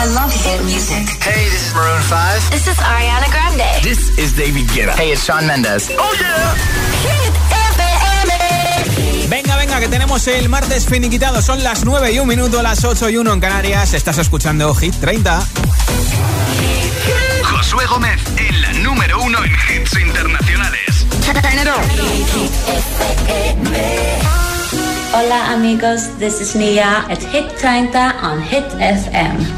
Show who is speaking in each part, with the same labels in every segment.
Speaker 1: I love hit music.
Speaker 2: Hey, this is Maroon 5.
Speaker 3: This is Ariana Grande.
Speaker 2: This is David Guetta.
Speaker 4: Hey, it's Shawn Mendes.
Speaker 2: Oh, yeah.
Speaker 3: Hit FM.
Speaker 5: Venga, venga, que tenemos el martes finiquitado. Son las 9 y un minuto, las 8 y 1 en Canarias. Estás escuchando Hit 30.
Speaker 6: Josué Gómez en la número uno en hits internacionales.
Speaker 7: Hola amigos, this is Nia at Hit 30 on Hit FM.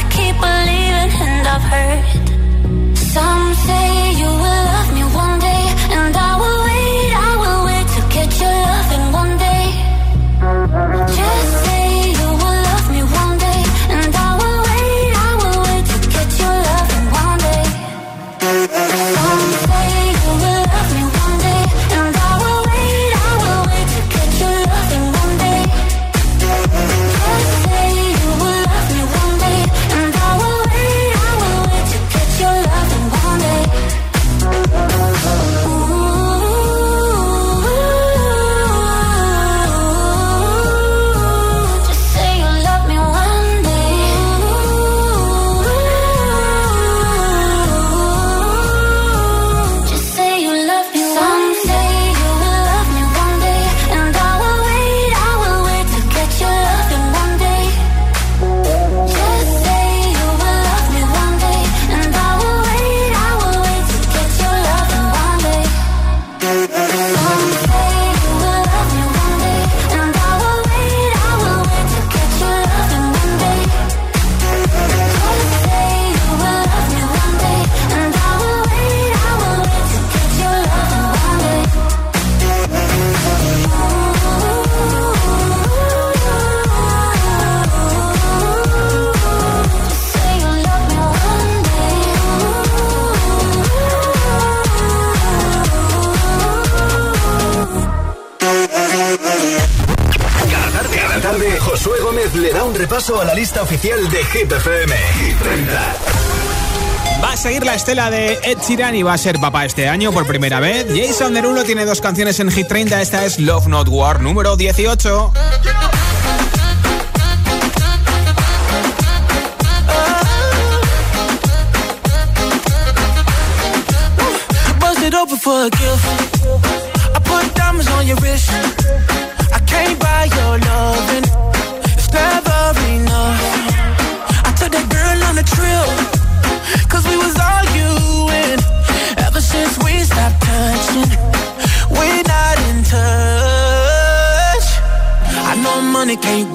Speaker 6: oficial de Hit FM. Hit 30.
Speaker 5: Va a seguir la estela de Ed Sheeran y va a ser papá este año por primera vez. Jason Derulo tiene dos canciones en Hit 30. Esta es Love Not War número 18.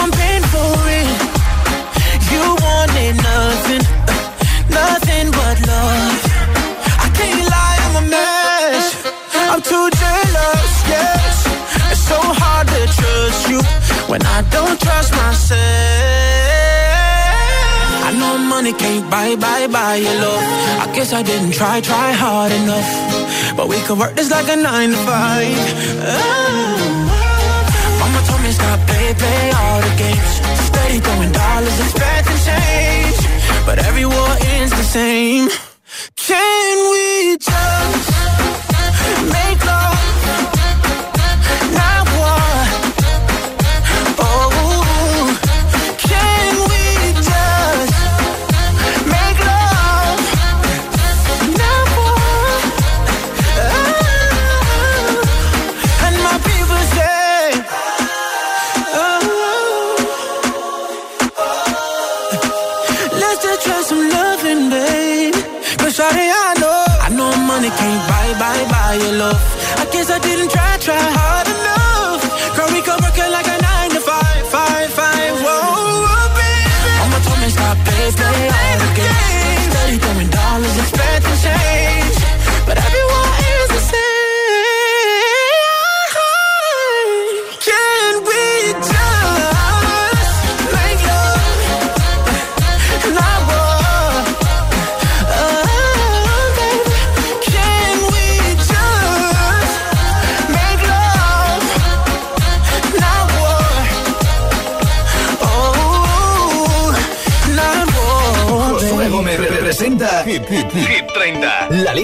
Speaker 8: I'm paying for it. You wanted nothing,
Speaker 9: nothing but love. I can't lie, I'm a mess. I'm too jealous, yes. It's so hard to trust you when I don't trust myself. I know money can't buy, buy, buy your love. I guess I didn't try, try hard enough. But we could work this like a nine to five. Oh. Me stop, play, play all the games. Steady throwing dollars, expecting change. But every war ends the same. Can we just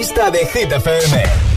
Speaker 6: lista de Hit FM.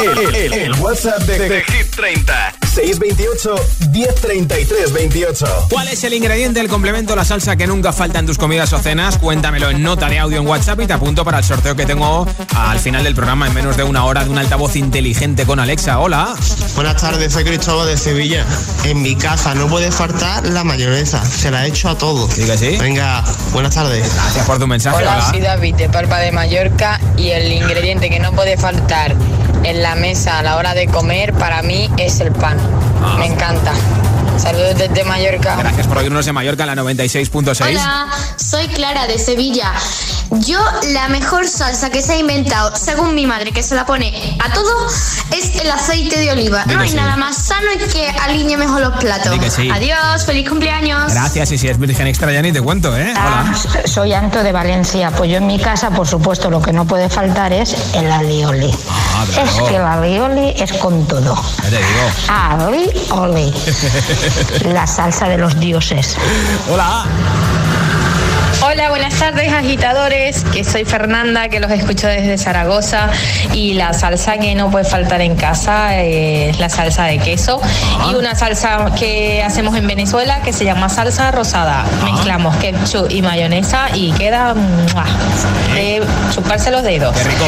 Speaker 6: El, el- el WhatsApp de, de Hit 30. 628 1033 28.
Speaker 5: ¿Cuál es el ingrediente, el complemento, la salsa que nunca falta en tus comidas o cenas? Cuéntamelo en nota de audio en WhatsApp y te apunto para el sorteo que tengo al final del programa en menos de una hora de un altavoz inteligente con Alexa. Hola.
Speaker 4: Buenas tardes, soy Cristóbal de Sevilla. En mi casa no puede faltar la mayonesa. Se la he hecho a todo.
Speaker 5: ¿Sí que sí?
Speaker 4: Venga, buenas tardes.
Speaker 5: Gracias por tu mensaje.
Speaker 10: Hola,
Speaker 5: Hola.
Speaker 10: soy David de Palpa de Mallorca y el ingrediente que no puede faltar en la mesa a la hora de comer para mí es el pan. Me encanta. Saludos desde Mallorca.
Speaker 5: Gracias por oírnos en Mallorca en la 96.6.
Speaker 11: Hola, soy Clara de Sevilla. Yo la mejor salsa que se ha inventado, según mi madre, que se la pone a todo, es el aceite de oliva. No hay
Speaker 5: sí.
Speaker 11: nada más sano y que alinee mejor los platos.
Speaker 5: Di que sí.
Speaker 11: Adiós, feliz cumpleaños.
Speaker 5: Gracias, y si es virgen extra ya ni te cuento, ¿eh? Hola.
Speaker 12: Soy Anto de Valencia. Pues yo en mi casa, por supuesto, lo que no puede faltar es el alioli.
Speaker 5: Ah, claro.
Speaker 12: Es que el alioli es con todo.
Speaker 5: Ya te digo.
Speaker 12: Alioli. La salsa de los dioses.
Speaker 5: Hola.
Speaker 10: Hola, buenas tardes agitadores, que soy Fernanda, que los escucho desde Zaragoza y la salsa que no puede faltar en casa es la salsa de queso y una salsa que hacemos en Venezuela que se llama salsa rosada. Mezclamos ketchup y mayonesa y queda ¡mua! de chuparse los dedos.
Speaker 5: Qué rico.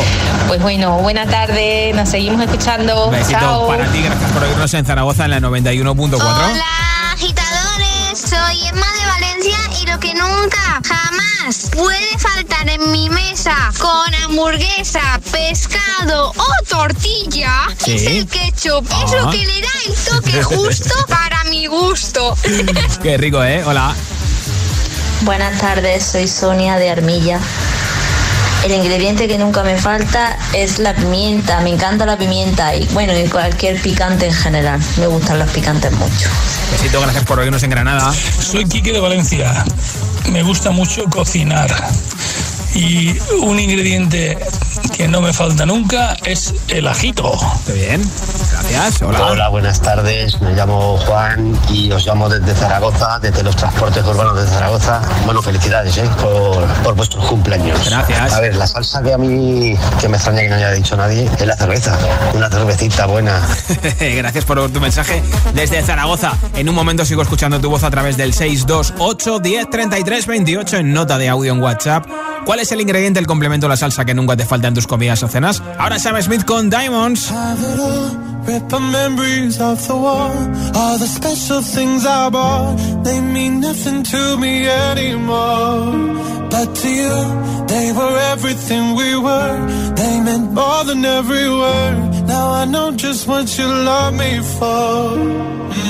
Speaker 10: Pues bueno, buena tarde, nos seguimos escuchando. Chao.
Speaker 5: para ti, gracias por oírnos en Zaragoza en la 91.4.
Speaker 11: Hola, agitadores. Soy Emma de Valencia que nunca, jamás puede faltar en mi mesa con hamburguesa, pescado o tortilla
Speaker 5: Sí.
Speaker 11: es el ketchup. Es
Speaker 5: Ah.
Speaker 11: lo que le da el toque justo para mi gusto.
Speaker 5: Qué rico, ¿eh? Hola.
Speaker 13: Buenas tardes, soy Sonia de Armilla. El ingrediente que nunca me falta es la pimienta. Me encanta la pimienta y bueno, y cualquier picante en general. Me gustan los picantes mucho.
Speaker 5: Besito, gracias por oírnos en Granada.
Speaker 14: Soy Quique de Valencia. Me gusta mucho cocinar. Y un ingrediente que no me falta nunca es el ajito.
Speaker 5: Qué bien. Gracias. Hola.
Speaker 15: Hola, buenas tardes. Me llamo Juan y os llamo desde Zaragoza, desde los transportes urbanos de Zaragoza. Bueno, felicidades ¿eh? por, por vuestros cumpleaños.
Speaker 5: Gracias.
Speaker 15: A ver, la salsa que a mí que me extraña que no haya dicho nadie es la cerveza. Una cervecita buena.
Speaker 5: Gracias por tu mensaje desde Zaragoza. En un momento sigo escuchando tu voz a través del 628 10 33 28 en nota de audio en WhatsApp. ¿Cuál es el ingrediente, el complemento, la salsa que nunca te falta en tus comidas o cenas? Ahora Sam Smith con Diamonds.
Speaker 8: Rip memories of the war. All the special things I bought, they mean nothing to me anymore. But to you, they were everything we were. They meant more than every word. Now I know just what you love me for.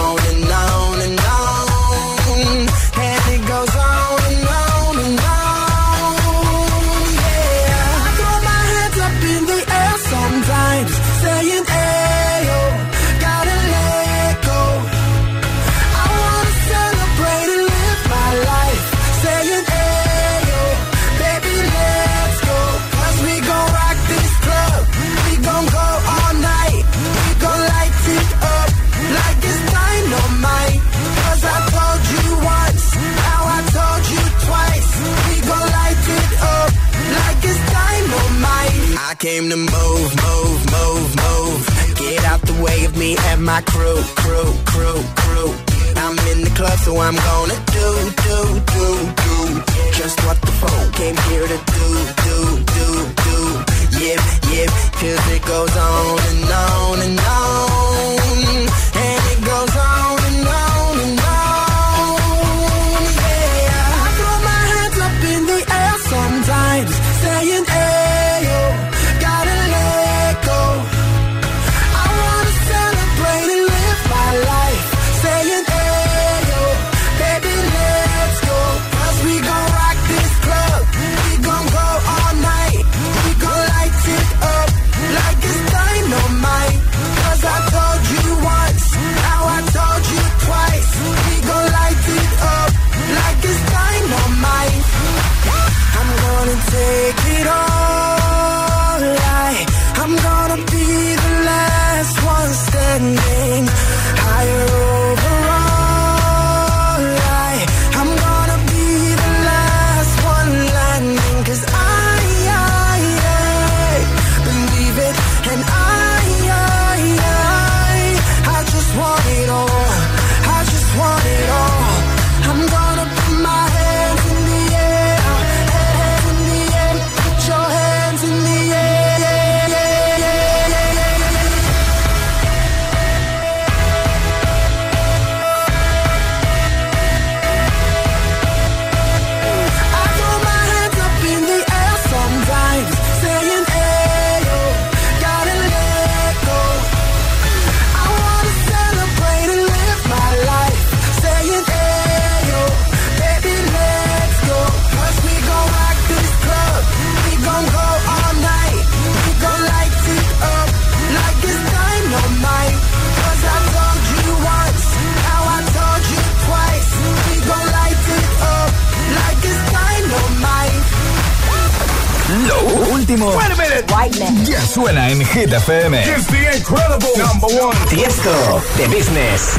Speaker 6: Hit FM.
Speaker 1: It's the incredible number one.
Speaker 6: Tiesto, The Business.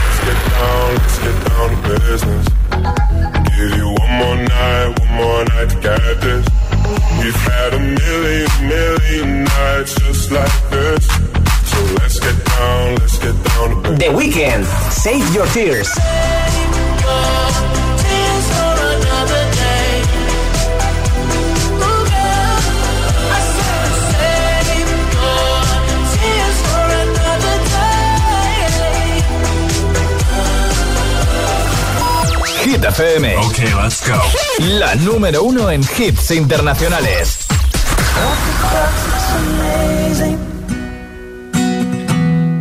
Speaker 6: La número uno en hits internacionales.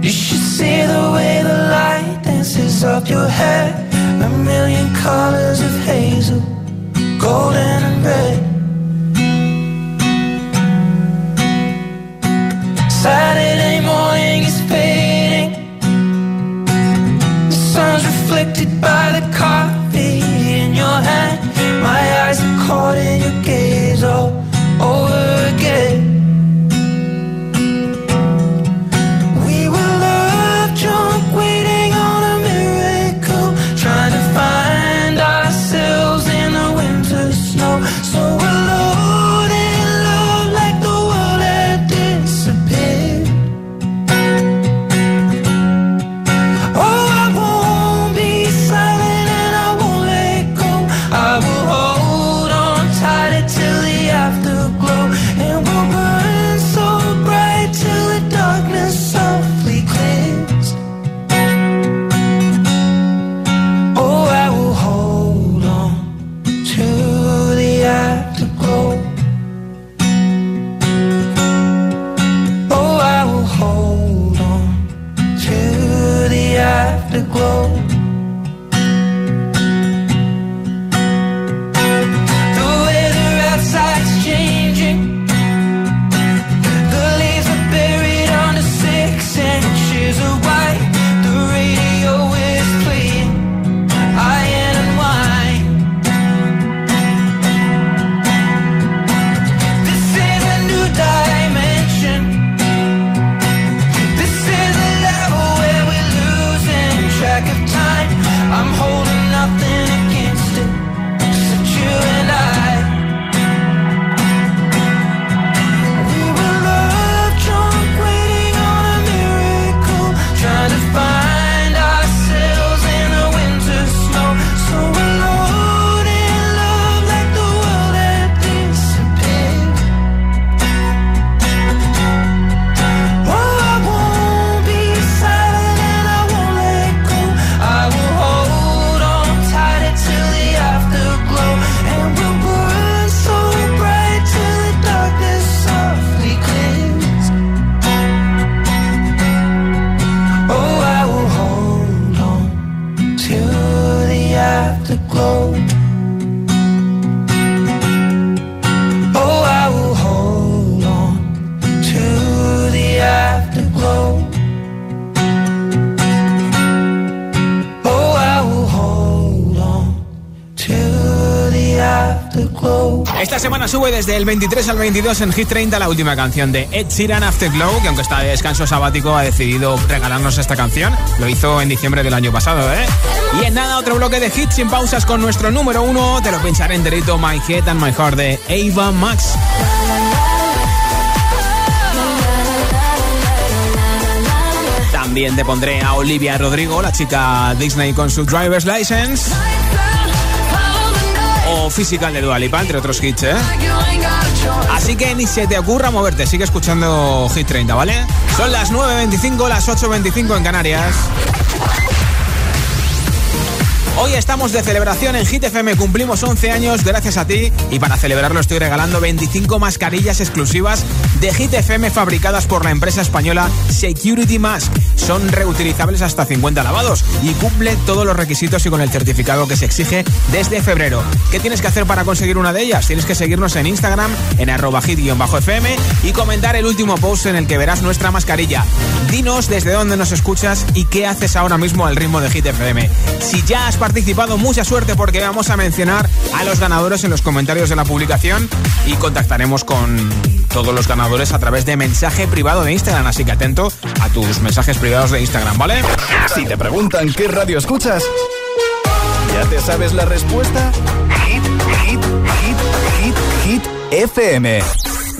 Speaker 16: You should see the way the light dances up your hair. A million colors of hazel, golden and red. heart and you
Speaker 5: nothing sube desde el 23 al 22 en Hit 30 la última canción de Ed Sheeran Afterglow, que aunque está de descanso sabático ha decidido regalarnos esta canción. Lo hizo en diciembre del año pasado, ¿eh? Y en nada, otro bloque de hits sin pausas con nuestro número uno. Te lo pincharé enterito My Head and My Heart de Ava Max. También te pondré a Olivia Rodrigo, la chica Disney con su driver's license. O Physical de Dua Lipa, entre otros hits, ¿eh? Así que ni se te ocurra moverte, sigue escuchando Hit 30, ¿vale? Son las 9.25, las 8.25 en Canarias. Hoy estamos de celebración en Hit FM, cumplimos 11 años gracias a ti y para celebrarlo estoy regalando 25 mascarillas exclusivas de Hit FM fabricadas por la empresa española Security Mask. Son reutilizables hasta 50 lavados y cumple todos los requisitos y con el certificado que se exige desde febrero. ¿Qué tienes que hacer para conseguir una de ellas? Tienes que seguirnos en Instagram en arroba hit-fm y comentar el último post en el que verás nuestra mascarilla. Dinos desde dónde nos escuchas y qué haces ahora mismo al ritmo de Hit FM. Si ya has participado, mucha suerte porque vamos a mencionar a los ganadores en los comentarios de la publicación y contactaremos con todos los ganadores a través de mensaje privado de Instagram. Así que atento a tus mensajes privados de Instagram, ¿vale?
Speaker 6: Si te preguntan qué radio escuchas, ¿ya te sabes la respuesta? Hit, hit, hit, hit, hit, FM.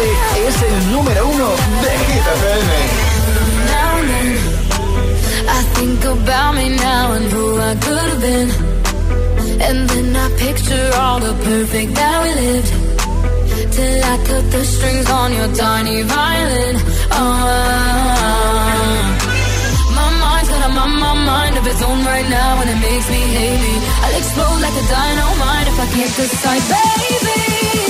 Speaker 8: Este es el número uno de Hit.
Speaker 17: I think about me now and who I could have been. And then I picture all the perfect that we lived. Till I cut the strings on your tiny violin. Oh, my mind's got a my, my mind of its own right now, and it makes me hate me. I'll explode like a dynamite if I can't decide, baby.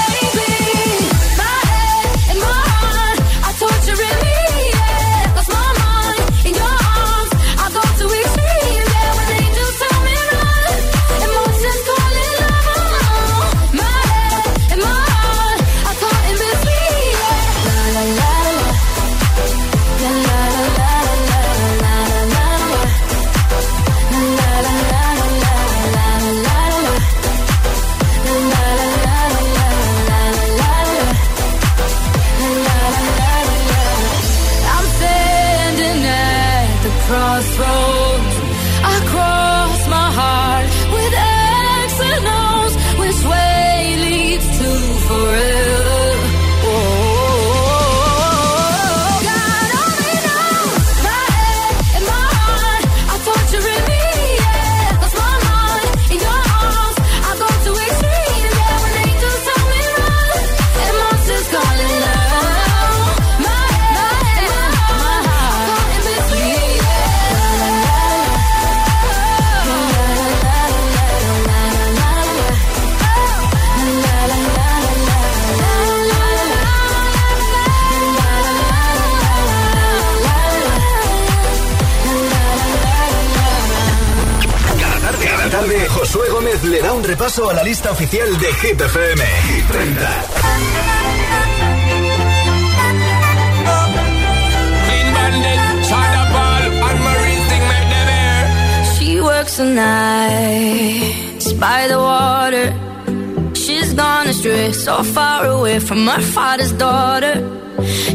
Speaker 6: repaso a la lista oficial de Hit FM. Hit 30.
Speaker 8: Clean bandit, China Ball, and Marie thing make them air.
Speaker 17: She works the nights by the water. She's gone astray, so far away from her father's daughter.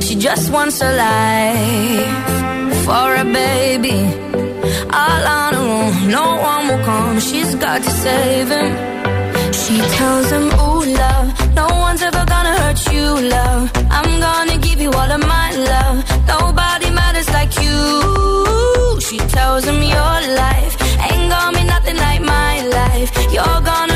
Speaker 17: She just wants a life for a baby. All on her own, no one will come. She's got to save him. She tells him, Ooh, love, no one's ever gonna hurt you, love. I'm gonna give you all of my love. Nobody matters like you. She tells him, Your life ain't gonna be nothing like my life. You're gonna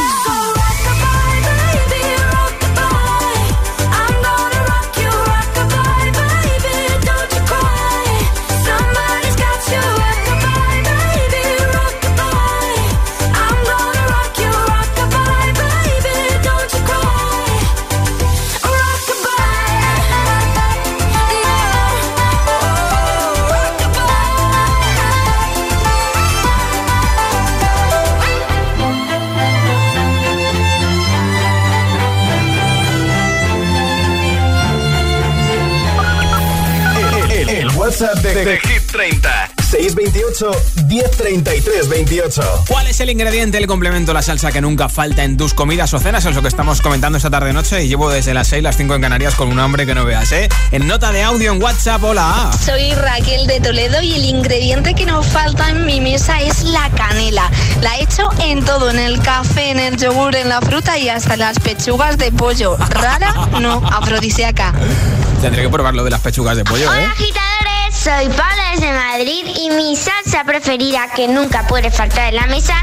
Speaker 6: WhatsApp de, de Hit 30. 628 1033 28.
Speaker 5: ¿Cuál es el ingrediente, el complemento, la salsa que nunca falta en tus comidas o cenas? Es lo que estamos comentando esta tarde noche y llevo desde las 6, las 5 en Canarias con un hambre que no veas, ¿eh? En nota de audio en WhatsApp, hola.
Speaker 11: Soy Raquel de Toledo y el ingrediente que nos falta en mi mesa es la canela. La he hecho en todo, en el café, en el yogur, en la fruta y hasta en las pechugas de pollo. Rara, no, afrodisíaca.
Speaker 5: Tendré que probar lo de las pechugas de pollo, ¿eh?
Speaker 11: Hola soy Paula desde Madrid y mi salsa preferida que nunca puede faltar en la mesa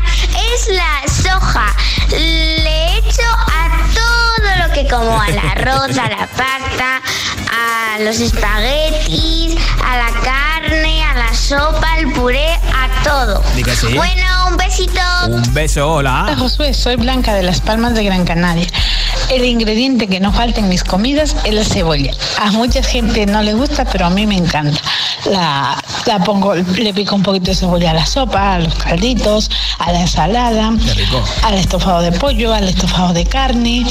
Speaker 11: es la soja. Le echo a todo lo que como, al arroz, a la pasta, a los espaguetis, a la carne, a la sopa, al puré, a todo.
Speaker 5: Sí.
Speaker 11: Bueno, un besito.
Speaker 5: Un beso,
Speaker 18: Hola
Speaker 5: hola.
Speaker 18: Josué, soy Blanca de Las Palmas de Gran Canaria.
Speaker 19: El ingrediente que no falta en mis comidas es la cebolla. A mucha gente no le gusta, pero a mí me encanta. La, la pongo, le pico un poquito de cebolla a la sopa, a los calditos, a la ensalada, al estofado de pollo, al estofado de carne,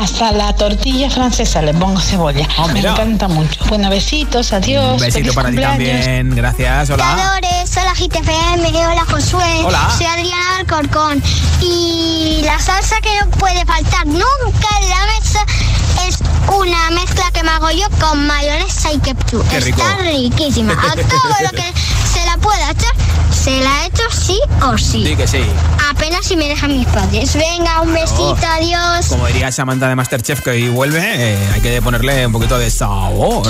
Speaker 19: hasta la tortilla francesa le pongo cebolla. me
Speaker 5: mira.
Speaker 19: encanta mucho. Bueno, besitos, adiós.
Speaker 5: Un besito para ti también. Gracias. Hola.
Speaker 20: Agitadores, hola GTFM, hola Josué,
Speaker 5: Hola.
Speaker 20: soy Adriana Alcorcón y la salsa que no puede faltar nunca en la mesa es una mezcla que me hago yo con mayonesa y ketchup.
Speaker 5: Qué rico.
Speaker 20: Está riquísima. A todo lo que se la pueda echar, se la echo sí o sí.
Speaker 5: Sí que sí.
Speaker 20: Apenas si me dejan mis padres. Venga, un besito, adiós.
Speaker 5: Como diría Samantha de Masterchef que hoy vuelve, eh, hay que ponerle un poquito de sabor.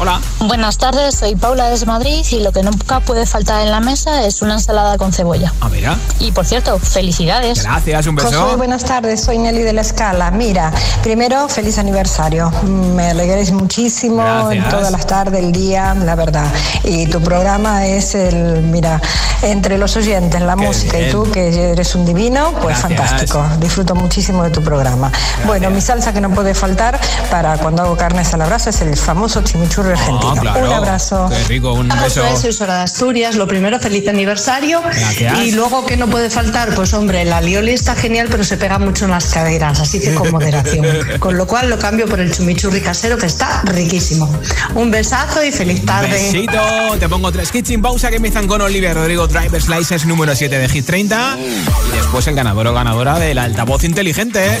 Speaker 5: Hola.
Speaker 18: Buenas tardes, soy Paula desde Madrid y lo que nunca puede faltar en la mesa es una ensalada con cebolla.
Speaker 5: Ah, mira.
Speaker 18: Y por cierto, felicidades.
Speaker 5: Gracias, un
Speaker 21: Josué, buenas tardes, soy Nelly de la Escala. Mira, primero, feliz aniversario. Me alegréis muchísimo
Speaker 5: Gracias.
Speaker 21: en todas las tardes, el día, la verdad. Y tu programa es el, mira, entre los oyentes, la música
Speaker 5: bien.
Speaker 21: y tú, que eres un divino, pues
Speaker 5: Gracias.
Speaker 21: fantástico. Disfruto muchísimo de tu programa. Bueno, mi salsa que no puede faltar para cuando hago carnes a la brasa es el famoso chimichurri argentino.
Speaker 5: Ah, claro.
Speaker 21: Un abrazo.
Speaker 5: Qué rico, un beso.
Speaker 22: Soy Sora de Asturias. Lo primero, feliz aniversario.
Speaker 5: Gracias.
Speaker 22: Y luego, ¿qué no puede faltar? Pues hombre, la lioli está genial, pero se pega mucho en las caderas, así que con moderación. Con lo cual lo cambio por el chumichurri casero, que está riquísimo. Un besazo y feliz tarde.
Speaker 5: Besito, te pongo tres sin pausa que empiezan con Olivia Rodrigo Driver Slices número 7 de Hit 30 y después el ganador o ganadora del altavoz inteligente.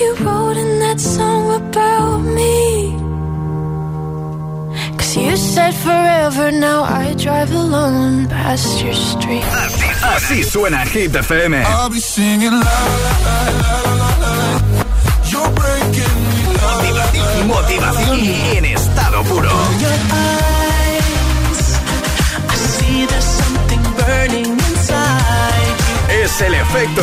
Speaker 23: you
Speaker 17: wrote in that song about me. Cause you said forever, now I drive alone past your street.
Speaker 6: Así suena Hit FM.
Speaker 1: You're breaking me.
Speaker 6: Motivación en estado puro. Es el efecto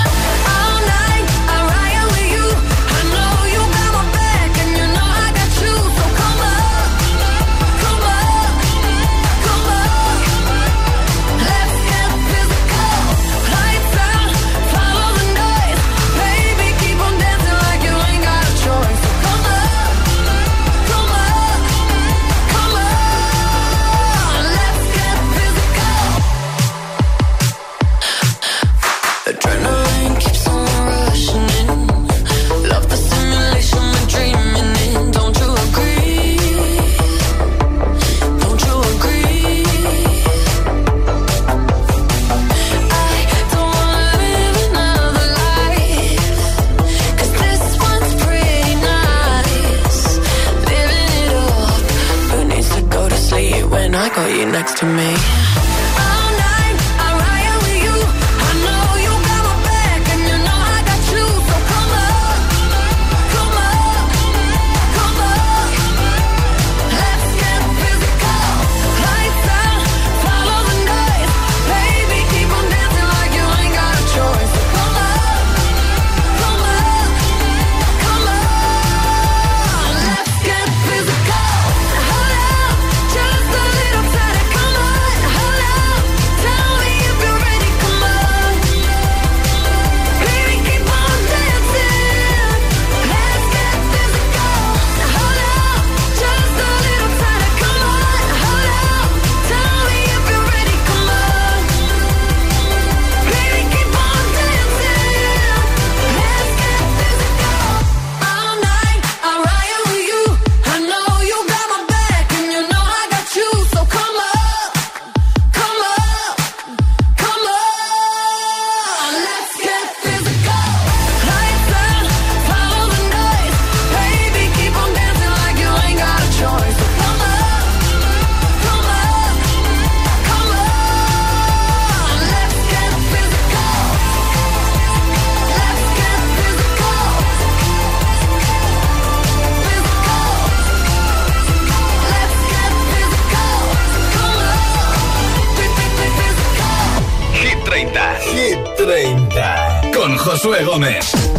Speaker 6: con Josué Gómez.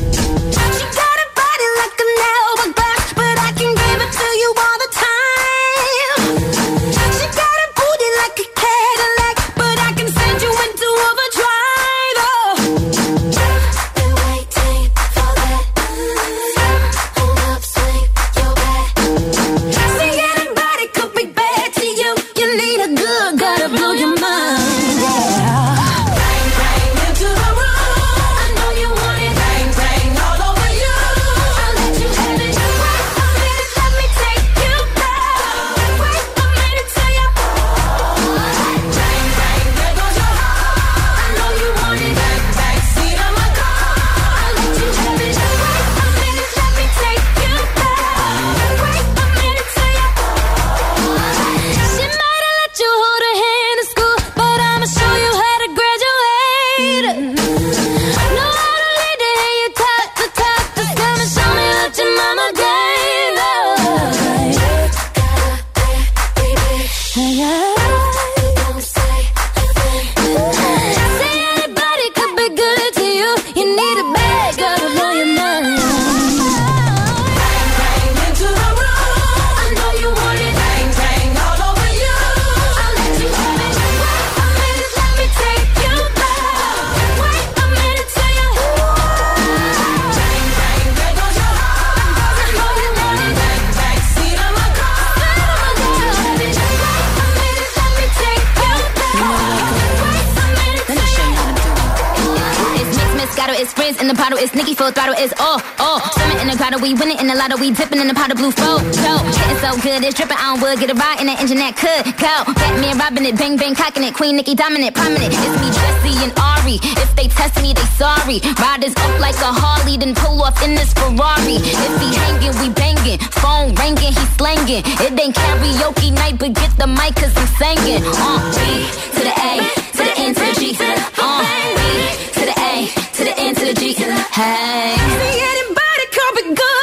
Speaker 18: Prince in the bottle, it's Nicki full throttle, it's oh, oh. Swimming in the grotto, we winning in the lotto, we dipping in the pot of blue flow. Getting so good, it's dripping on wood, get a ride in the engine that could go. Batman robbing it, bang bang cocking it, Queen Nicki dominant, prominent. It's me, Jesse and Ari. If they test me, they sorry. Riders up like a Harley, then pull off in this Ferrari. If he hanging, we banging. Phone ringing, he slanging. It ain't karaoke night, but get the mic, cause I'm singing. Uh, B to the A, to the N to the G. Uh, B to the A, to the N to the G. Hey. See anybody coming good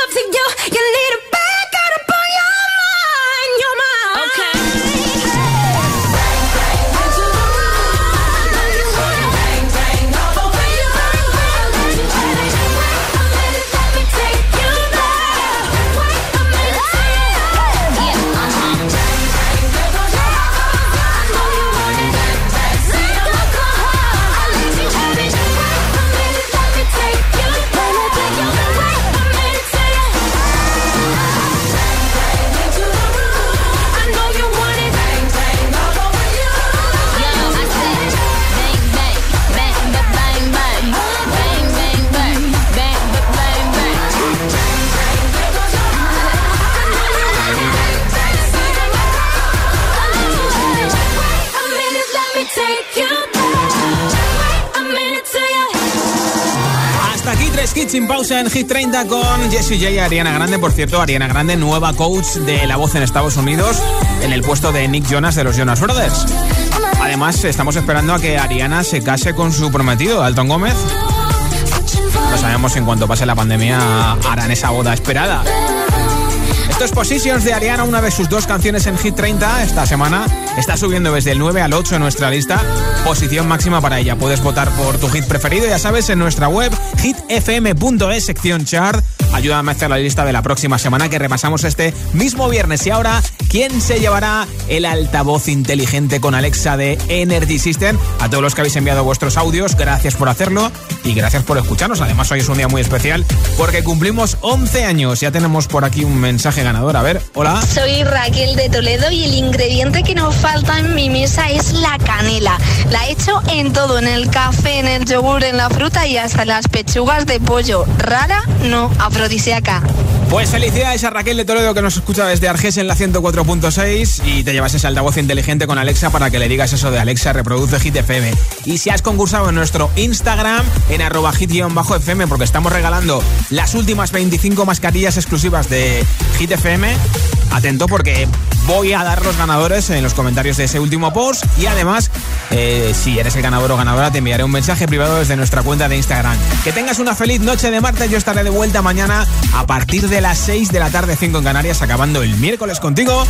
Speaker 5: Aquí tres hits sin pausa en Hit 30 con Jessie J y Ariana Grande. Por cierto, Ariana Grande, nueva coach de La Voz en Estados Unidos, en el puesto de Nick Jonas de los Jonas Brothers. Además, estamos esperando a que Ariana se case con su prometido, Alton Gómez. No sabemos en cuanto pase la pandemia harán esa boda esperada. Esto es Positions de Ariana, una de sus dos canciones en Hit 30 esta semana. Está subiendo desde el 9 al 8 en nuestra lista. Posición máxima para ella. Puedes votar por tu hit preferido, ya sabes, en nuestra web hitfm.es, sección chart. Ayúdame a hacer la lista de la próxima semana que repasamos este mismo viernes. Y ahora, ¿quién se llevará el altavoz inteligente con Alexa de Energy System? A todos los que habéis enviado vuestros audios, gracias por hacerlo y gracias por escucharnos. Además, hoy es un día muy especial porque cumplimos 11 años. Ya tenemos por aquí un mensaje ganador. A ver, hola.
Speaker 11: Soy Raquel de Toledo y el ingrediente que nos falta en mi mesa es la canela. La he hecho en todo, en el café, en el yogur, en la fruta y hasta las pechugas de pollo. Rara, no, afrodisíaca.
Speaker 5: Pues felicidades a Raquel de Toledo que nos escucha desde Arges en la 104.6 y te llevas ese altavoz inteligente con Alexa para que le digas eso de Alexa reproduce Hit FM. Y si has concursado en nuestro Instagram en arroba hit-fm porque estamos regalando las últimas 25 mascarillas exclusivas de Hit FM, atento porque voy a dar los ganadores en los comentarios de ese último post y además eh, si eres el ganador o ganadora te enviaré un mensaje privado desde nuestra cuenta de Instagram. Que tengas una feliz noche de martes, yo estaré de vuelta mañana a partir de las 6 de la tarde 5 en Canarias acabando el miércoles contigo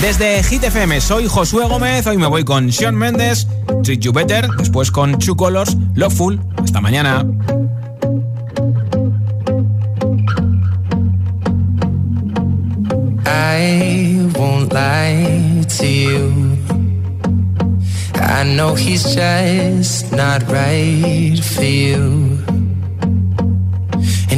Speaker 5: desde Hit FM. Soy Josué Gómez, hoy me voy con Sean Mendes, Treat You Better, después con Two Colors, Loveful. Hasta mañana.
Speaker 24: I won't lie to you. I know he's just not right for you.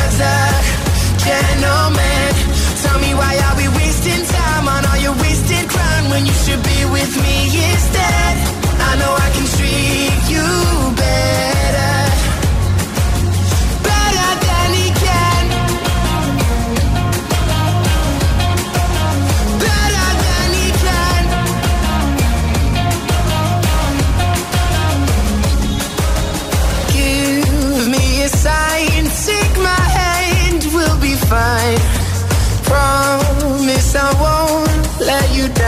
Speaker 24: a gentleman. Tell me why are we wasting time on all your wasted crown when you should be with me instead? I know I can treat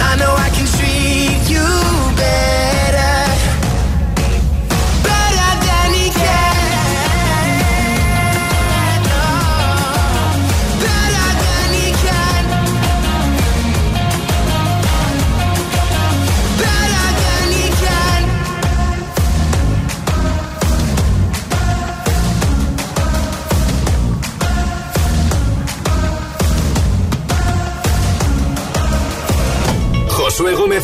Speaker 24: I know I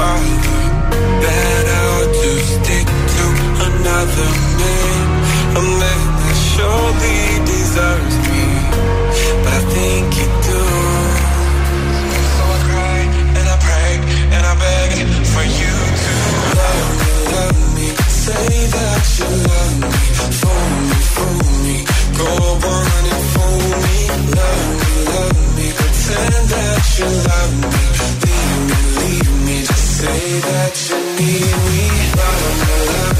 Speaker 25: bother, that I'll just stick to another man, a man that surely deserves me, but I think you do. So I cry and I pray and I beg for you to love me, love me. Say that you love me, say that you need me, love me, love